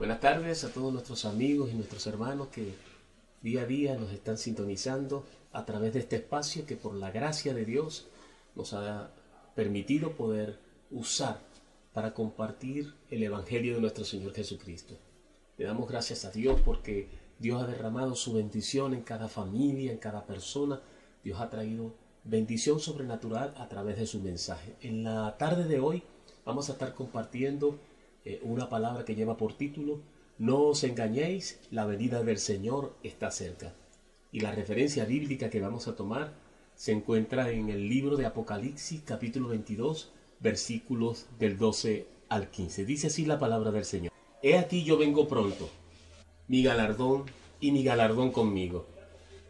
Buenas tardes a todos nuestros amigos y nuestros hermanos que día a día nos están sintonizando a través de este espacio que por la gracia de Dios nos ha permitido poder usar para compartir el Evangelio de nuestro Señor Jesucristo. Le damos gracias a Dios porque Dios ha derramado su bendición en cada familia, en cada persona. Dios ha traído bendición sobrenatural a través de su mensaje. En la tarde de hoy vamos a estar compartiendo eh, una palabra que lleva por título No os engañéis, la venida del Señor está cerca. Y la referencia bíblica que vamos a tomar se encuentra en el libro de Apocalipsis capítulo 22 versículos del 12 al 15. Dice así la palabra del Señor. He aquí yo vengo pronto, mi galardón y mi galardón conmigo,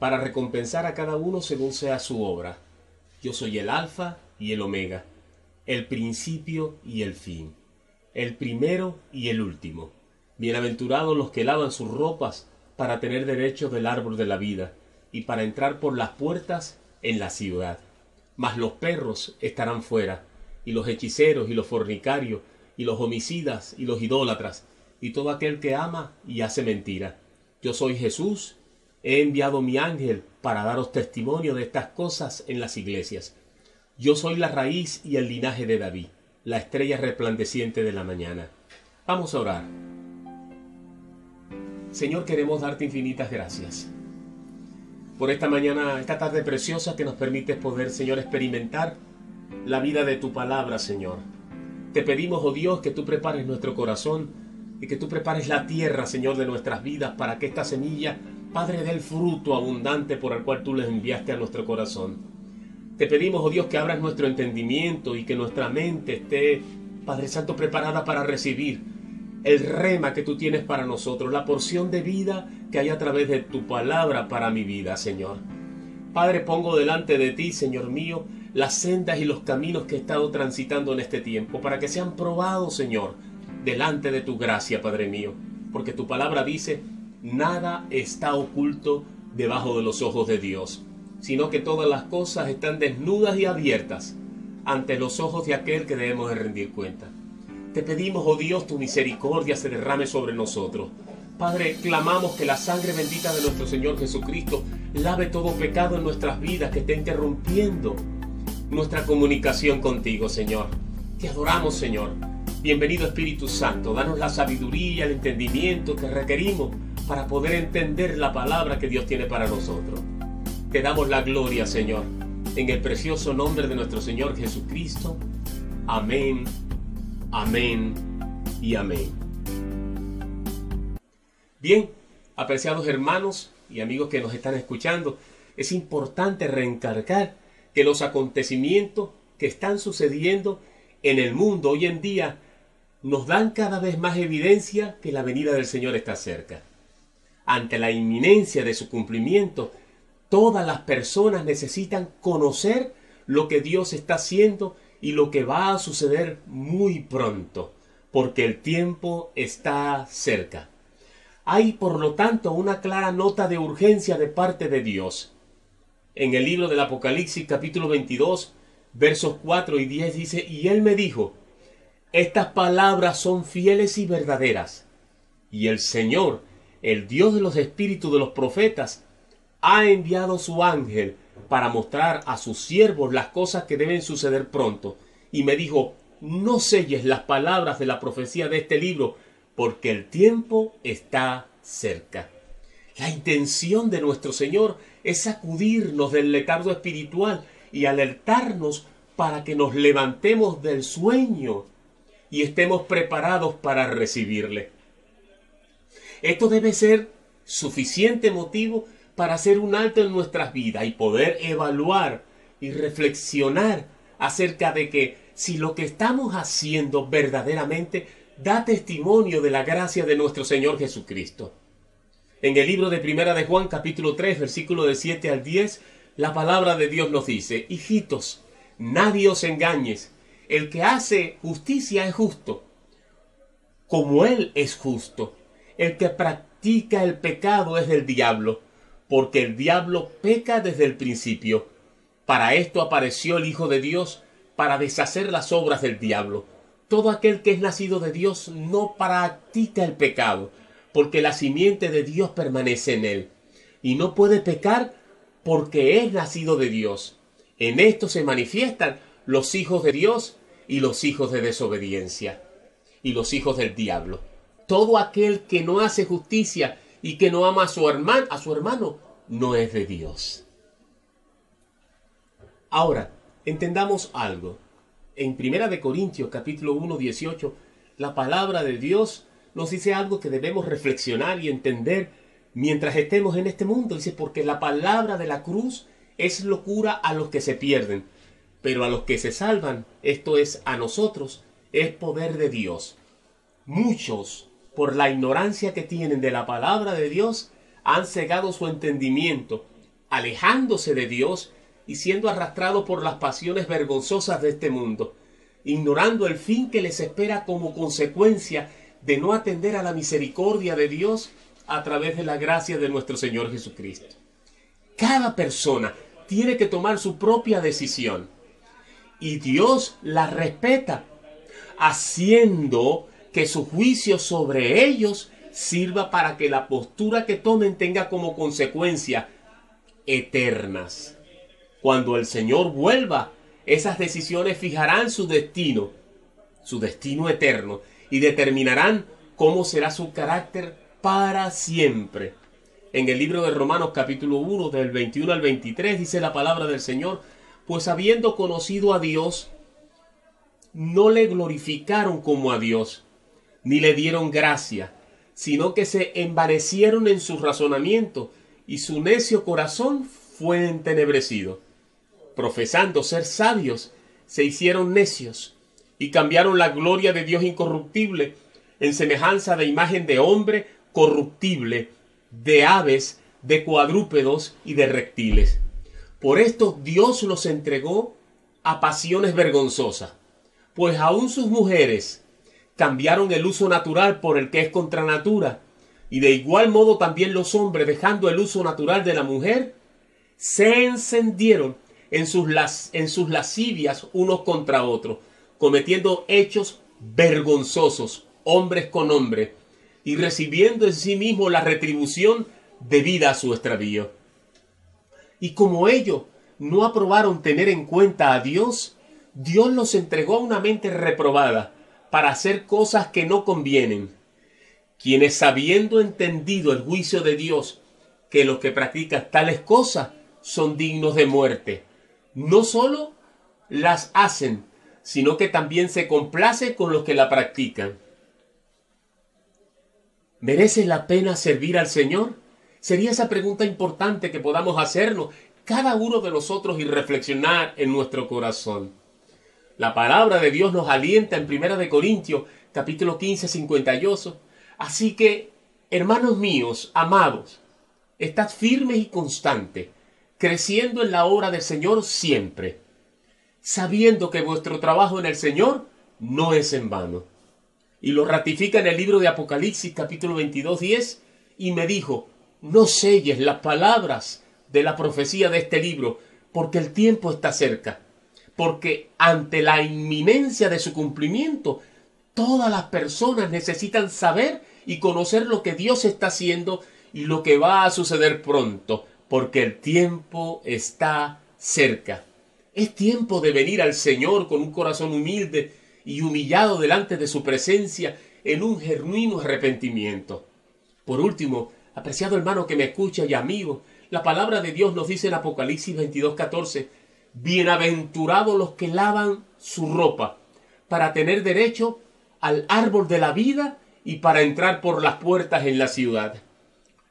para recompensar a cada uno según sea su obra. Yo soy el alfa y el omega, el principio y el fin, el primero y el último. Bienaventurados los que lavan sus ropas para tener derecho del árbol de la vida y para entrar por las puertas en la ciudad. Mas los perros estarán fuera, y los hechiceros y los fornicarios, y los homicidas y los idólatras, y todo aquel que ama y hace mentira. Yo soy Jesús, he enviado mi ángel para daros testimonio de estas cosas en las iglesias. Yo soy la raíz y el linaje de David, la estrella resplandeciente de la mañana. Vamos a orar. Señor, queremos darte infinitas gracias por esta mañana, esta tarde preciosa que nos permite poder, Señor, experimentar la vida de tu palabra, Señor. Te pedimos, oh Dios, que tú prepares nuestro corazón y que tú prepares la tierra, Señor, de nuestras vidas para que esta semilla, Padre, dé el fruto abundante por el cual tú les enviaste a nuestro corazón. Te pedimos, oh Dios, que abras nuestro entendimiento y que nuestra mente esté, Padre Santo, preparada para recibir el rema que tú tienes para nosotros, la porción de vida que hay a través de tu palabra para mi vida, Señor. Padre, pongo delante de ti, Señor mío, las sendas y los caminos que he estado transitando en este tiempo, para que sean probados, Señor, delante de tu gracia, Padre mío, porque tu palabra dice, nada está oculto debajo de los ojos de Dios, sino que todas las cosas están desnudas y abiertas ante los ojos de aquel que debemos de rendir cuenta. Te pedimos, oh Dios, tu misericordia se derrame sobre nosotros. Padre, clamamos que la sangre bendita de nuestro Señor Jesucristo lave todo pecado en nuestras vidas que esté interrumpiendo nuestra comunicación contigo, Señor. Te adoramos, Señor. Bienvenido Espíritu Santo, danos la sabiduría el entendimiento que requerimos para poder entender la palabra que Dios tiene para nosotros. Te damos la gloria, Señor, en el precioso nombre de nuestro Señor Jesucristo. Amén, amén y amén. Bien, apreciados hermanos y amigos que nos están escuchando, es importante reencargar que los acontecimientos que están sucediendo en el mundo hoy en día nos dan cada vez más evidencia que la venida del Señor está cerca. Ante la inminencia de su cumplimiento, todas las personas necesitan conocer lo que Dios está haciendo y lo que va a suceder muy pronto, porque el tiempo está cerca. Hay, por lo tanto, una clara nota de urgencia de parte de Dios. En el libro del Apocalipsis capítulo 22, versos 4 y 10 dice, y él me dijo, estas palabras son fieles y verdaderas. Y el Señor, el Dios de los espíritus de los profetas, ha enviado su ángel para mostrar a sus siervos las cosas que deben suceder pronto. Y me dijo, no selles las palabras de la profecía de este libro, porque el tiempo está cerca. La intención de nuestro Señor es sacudirnos del letargo espiritual y alertarnos para que nos levantemos del sueño y estemos preparados para recibirle. Esto debe ser suficiente motivo para hacer un alto en nuestras vidas y poder evaluar y reflexionar acerca de que si lo que estamos haciendo verdaderamente da testimonio de la gracia de nuestro Señor Jesucristo. En el libro de Primera de Juan capítulo 3 versículo de 7 al 10, la palabra de Dios nos dice, hijitos, nadie os engañes, el que hace justicia es justo, como Él es justo. El que practica el pecado es del diablo, porque el diablo peca desde el principio. Para esto apareció el Hijo de Dios, para deshacer las obras del diablo. todo aquel que es nacido de Dios no practica el pecado, porque la simiente de Dios permanece en él, y no puede pecar porque es nacido de Dios. En esto se manifiestan los hijos de Dios y los hijos de desobediencia, y los hijos del diablo. Todo aquel que no hace justicia y que no ama a su hermano, a su hermano no es de Dios. Ahora, entendamos algo. En Primera de Corintios capítulo 1, 18, la palabra de Dios nos dice algo que debemos reflexionar y entender mientras estemos en este mundo. Dice, porque la palabra de la cruz es locura a los que se pierden, pero a los que se salvan, esto es a nosotros, es poder de Dios. Muchos, por la ignorancia que tienen de la palabra de Dios, han cegado su entendimiento, alejándose de Dios y siendo arrastrados por las pasiones vergonzosas de este mundo, ignorando el fin que les espera como consecuencia de no atender a la misericordia de Dios a través de la gracia de nuestro Señor Jesucristo. Cada persona tiene que tomar su propia decisión y Dios la respeta, haciendo que su juicio sobre ellos sirva para que la postura que tomen tenga como consecuencia eternas. Cuando el Señor vuelva, esas decisiones fijarán su destino, su destino eterno, y determinarán cómo será su carácter para siempre. En el libro de Romanos capítulo 1 del 21 al 23 dice la palabra del Señor, pues habiendo conocido a Dios, no le glorificaron como a Dios, ni le dieron gracia, sino que se envanecieron en su razonamiento, y su necio corazón fue entenebrecido. Profesando ser sabios, se hicieron necios y cambiaron la gloria de Dios incorruptible en semejanza de imagen de hombre corruptible, de aves, de cuadrúpedos y de reptiles. Por esto Dios los entregó a pasiones vergonzosas, pues aun sus mujeres cambiaron el uso natural por el que es contra natura, y de igual modo también los hombres, dejando el uso natural de la mujer, se encendieron en sus, las, en sus lascivias unos contra otros, cometiendo hechos vergonzosos, hombres con hombres, y recibiendo en sí mismo la retribución debida a su extravío. Y como ellos no aprobaron tener en cuenta a Dios, Dios los entregó a una mente reprobada para hacer cosas que no convienen, quienes habiendo entendido el juicio de Dios, que los que practican tales cosas son dignos de muerte, no sólo las hacen, sino que también se complace con los que la practican. ¿Merece la pena servir al Señor? Sería esa pregunta importante que podamos hacernos cada uno de nosotros y reflexionar en nuestro corazón. La palabra de Dios nos alienta en Primera de Corintios, capítulo 15, 58. Así que, hermanos míos, amados, estad firmes y constantes, creciendo en la obra del Señor siempre sabiendo que vuestro trabajo en el Señor no es en vano. Y lo ratifica en el libro de Apocalipsis capítulo 22, 10, y me dijo, no selles las palabras de la profecía de este libro, porque el tiempo está cerca, porque ante la inminencia de su cumplimiento, todas las personas necesitan saber y conocer lo que Dios está haciendo y lo que va a suceder pronto, porque el tiempo está cerca. Es tiempo de venir al Señor con un corazón humilde y humillado delante de su presencia en un genuino arrepentimiento. Por último, apreciado hermano que me escucha y amigo, la palabra de Dios nos dice en Apocalipsis 22:14, bienaventurados los que lavan su ropa para tener derecho al árbol de la vida y para entrar por las puertas en la ciudad.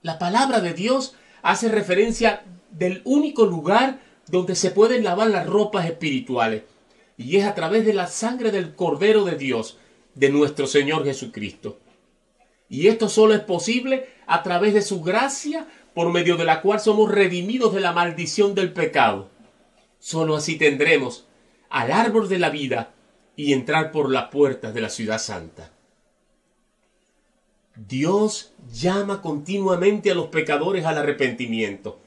La palabra de Dios hace referencia del único lugar donde se pueden lavar las ropas espirituales. Y es a través de la sangre del Cordero de Dios, de nuestro Señor Jesucristo. Y esto solo es posible a través de su gracia, por medio de la cual somos redimidos de la maldición del pecado. Solo así tendremos al árbol de la vida y entrar por las puertas de la ciudad santa. Dios llama continuamente a los pecadores al arrepentimiento.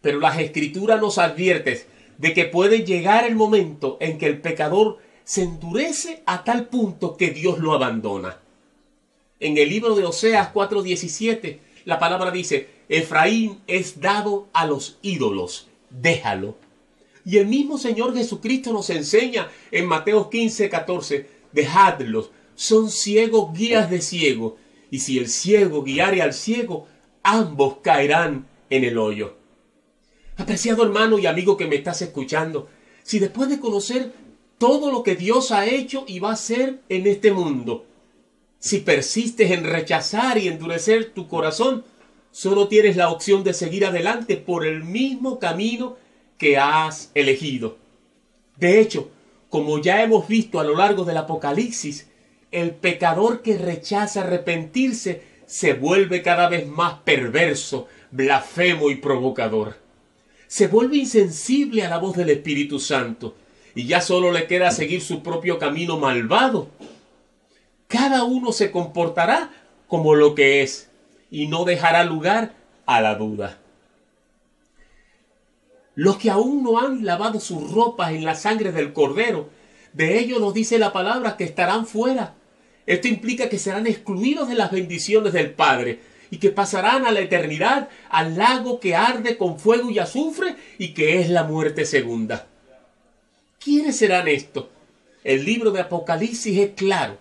Pero las escrituras nos advierten de que puede llegar el momento en que el pecador se endurece a tal punto que Dios lo abandona. En el libro de Oseas 4:17, la palabra dice, Efraín es dado a los ídolos, déjalo. Y el mismo Señor Jesucristo nos enseña en Mateo 15:14, dejadlos, son ciegos guías de ciego, y si el ciego guiare al ciego, ambos caerán en el hoyo. Apreciado hermano y amigo que me estás escuchando, si después de conocer todo lo que Dios ha hecho y va a hacer en este mundo, si persistes en rechazar y endurecer tu corazón, solo tienes la opción de seguir adelante por el mismo camino que has elegido. De hecho, como ya hemos visto a lo largo del Apocalipsis, el pecador que rechaza arrepentirse se vuelve cada vez más perverso, blasfemo y provocador. Se vuelve insensible a la voz del Espíritu Santo y ya solo le queda seguir su propio camino malvado. Cada uno se comportará como lo que es y no dejará lugar a la duda. Los que aún no han lavado sus ropas en la sangre del cordero, de ellos nos dice la palabra que estarán fuera. Esto implica que serán excluidos de las bendiciones del Padre y que pasarán a la eternidad al lago que arde con fuego y azufre y que es la muerte segunda. ¿Quiénes serán estos? El libro de Apocalipsis es claro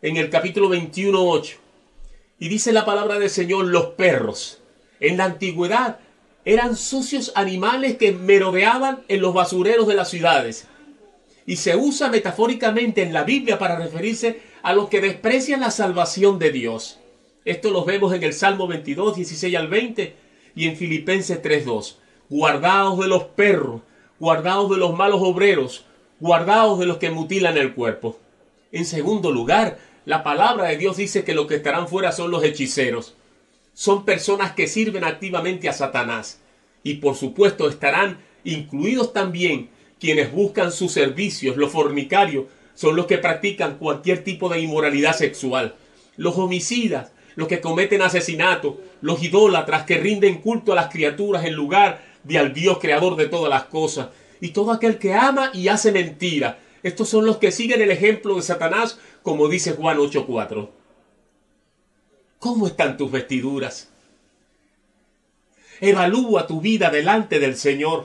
en el capítulo 21, 8. Y dice la palabra del Señor, los perros. En la antigüedad eran sucios animales que merodeaban en los basureros de las ciudades. Y se usa metafóricamente en la Biblia para referirse a los que desprecian la salvación de Dios. Esto lo vemos en el Salmo 22, 16 al 20 y en Filipenses 3.2. Guardaos de los perros, guardaos de los malos obreros, guardaos de los que mutilan el cuerpo. En segundo lugar, la palabra de Dios dice que los que estarán fuera son los hechiceros. Son personas que sirven activamente a Satanás. Y por supuesto estarán incluidos también quienes buscan sus servicios, los fornicarios, son los que practican cualquier tipo de inmoralidad sexual. Los homicidas, los que cometen asesinato, los idólatras que rinden culto a las criaturas en lugar de al Dios creador de todas las cosas, y todo aquel que ama y hace mentira. Estos son los que siguen el ejemplo de Satanás, como dice Juan 8:4. ¿Cómo están tus vestiduras? Evalúa tu vida delante del Señor.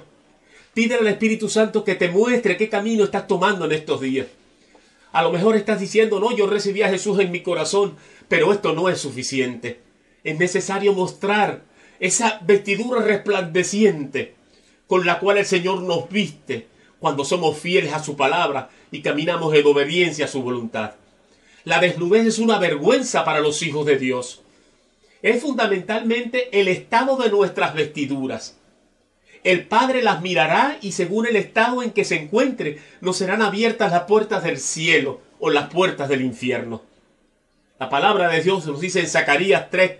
Pide al Espíritu Santo que te muestre qué camino estás tomando en estos días. A lo mejor estás diciendo, no, yo recibí a Jesús en mi corazón, pero esto no es suficiente. Es necesario mostrar esa vestidura resplandeciente con la cual el Señor nos viste cuando somos fieles a su palabra y caminamos en obediencia a su voluntad. La desnudez es una vergüenza para los hijos de Dios. Es fundamentalmente el estado de nuestras vestiduras. El Padre las mirará y según el estado en que se encuentre, nos serán abiertas las puertas del cielo o las puertas del infierno. La palabra de Dios nos dice en Zacarías 3,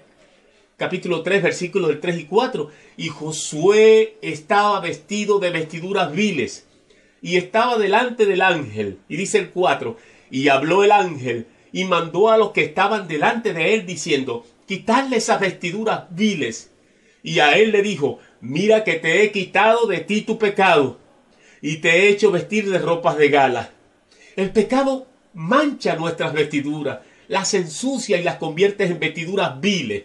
capítulo 3, versículos del 3 y 4, y Josué estaba vestido de vestiduras viles y estaba delante del ángel. Y dice el 4, y habló el ángel y mandó a los que estaban delante de él diciendo, quitadle esas vestiduras viles. Y a él le dijo, mira que te he quitado de ti tu pecado y te he hecho vestir de ropas de gala. El pecado mancha nuestras vestiduras, las ensucia y las convierte en vestiduras viles.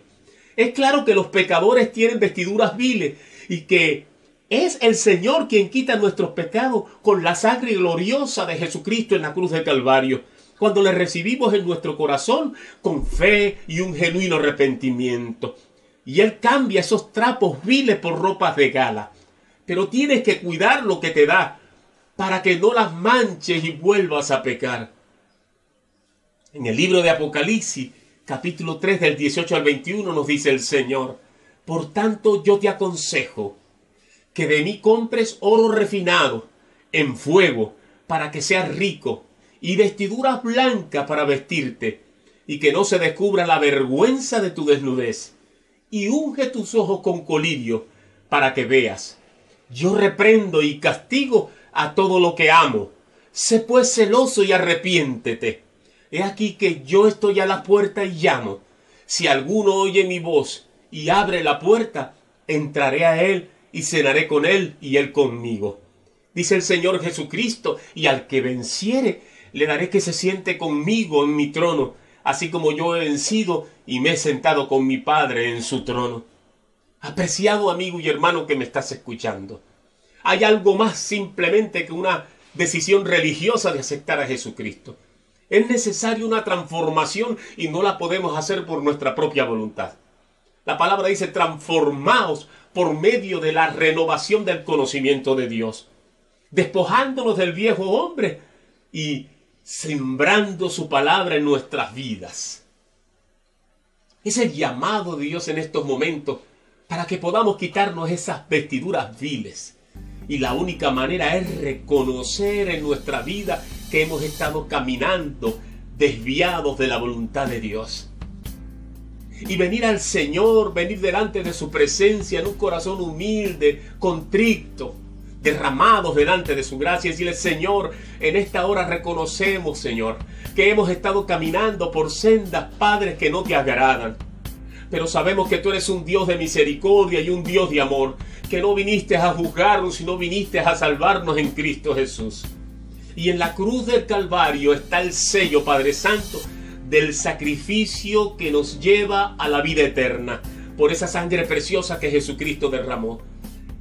Es claro que los pecadores tienen vestiduras viles y que es el Señor quien quita nuestros pecados con la sangre gloriosa de Jesucristo en la cruz del Calvario, cuando le recibimos en nuestro corazón con fe y un genuino arrepentimiento y Él cambia esos trapos viles por ropas de gala. Pero tienes que cuidar lo que te da para que no las manches y vuelvas a pecar. En el libro de Apocalipsis, capítulo 3 del 18 al 21 nos dice el Señor, por tanto yo te aconsejo que de mí compres oro refinado en fuego para que seas rico y vestiduras blancas para vestirte y que no se descubra la vergüenza de tu desnudez y unge tus ojos con colirio para que veas. Yo reprendo y castigo a todo lo que amo. Sé pues celoso y arrepiéntete. He aquí que yo estoy a la puerta y llamo. Si alguno oye mi voz y abre la puerta, entraré a él y cenaré con él y él conmigo. Dice el Señor Jesucristo, y al que venciere, Le daré que se siente conmigo en mi trono, así como yo he vencido y me he sentado con mi Padre en su trono. Apreciado amigo y hermano que me estás escuchando, hay algo más simplemente que una decisión religiosa de aceptar a Jesucristo. Es necesaria una transformación y no la podemos hacer por nuestra propia voluntad. La palabra dice transformaos por medio de la renovación del conocimiento de Dios, despojándonos del viejo hombre y sembrando su palabra en nuestras vidas. Es el llamado de Dios en estos momentos para que podamos quitarnos esas vestiduras viles. Y la única manera es reconocer en nuestra vida que hemos estado caminando desviados de la voluntad de Dios. Y venir al Señor, venir delante de su presencia en un corazón humilde, contrito, derramados delante de su gracia y decirle, Señor, en esta hora reconocemos, Señor, que hemos estado caminando por sendas, padres, que no te agradan. Pero sabemos que tú eres un Dios de misericordia y un Dios de amor, que no viniste a juzgarnos, sino viniste a salvarnos en Cristo Jesús. Y en la cruz del Calvario está el sello, Padre Santo, del sacrificio que nos lleva a la vida eterna, por esa sangre preciosa que Jesucristo derramó.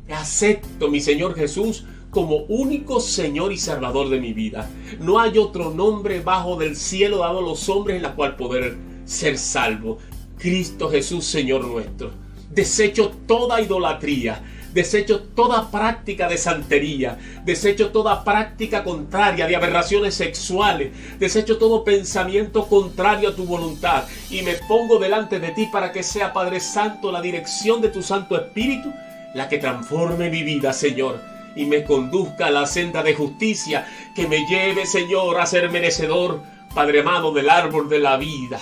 Acepto, mi Señor Jesús, como único Señor y Salvador de mi vida. No hay otro nombre bajo del cielo dado a los hombres en la cual poder ser salvo. Cristo Jesús, Señor nuestro. Desecho toda idolatría, desecho toda práctica de santería, desecho toda práctica contraria de aberraciones sexuales, desecho todo pensamiento contrario a tu voluntad y me pongo delante de ti para que sea Padre Santo la dirección de tu Santo Espíritu la que transforme mi vida, Señor, y me conduzca a la senda de justicia, que me lleve, Señor, a ser merecedor, Padre amado, del árbol de la vida.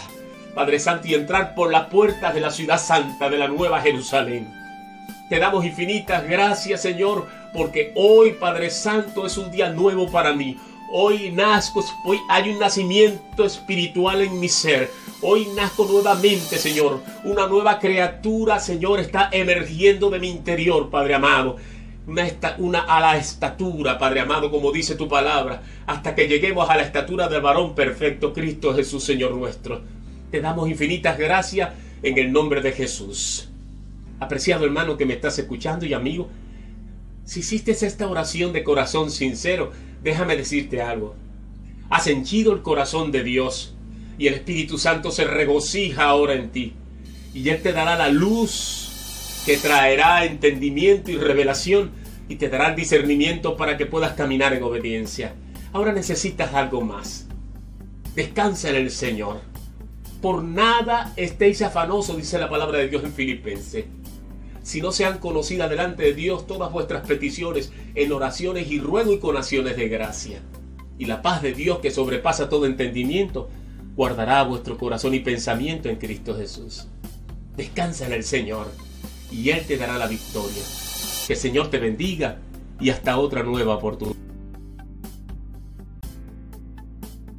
Padre Santo, y entrar por las puertas de la ciudad santa, de la nueva Jerusalén. Te damos infinitas gracias, Señor, porque hoy, Padre Santo, es un día nuevo para mí. Hoy nazco, hoy hay un nacimiento espiritual en mi ser. Hoy nazco nuevamente, Señor. Una nueva criatura, Señor, está emergiendo de mi interior, Padre amado. Una, una, a la estatura, Padre amado, como dice tu palabra, hasta que lleguemos a la estatura del varón perfecto, Cristo Jesús, Señor nuestro. Te damos infinitas gracias en el nombre de Jesús. Apreciado hermano que me estás escuchando y amigo, si hiciste esta oración de corazón sincero, déjame decirte algo. Has henchido el corazón de Dios y el Espíritu Santo se regocija ahora en ti. Y Él te dará la luz que traerá entendimiento y revelación y te dará el discernimiento para que puedas caminar en obediencia. Ahora necesitas algo más. Descansa en el Señor. Por nada estéis afanosos, dice la palabra de Dios en Filipenses. Si no sean conocidas delante de Dios todas vuestras peticiones en oraciones y ruego y con acciones de gracia. Y la paz de Dios que sobrepasa todo entendimiento guardará vuestro corazón y pensamiento en Cristo Jesús. Descansa en el Señor y Él te dará la victoria. Que el Señor te bendiga y hasta otra nueva oportunidad.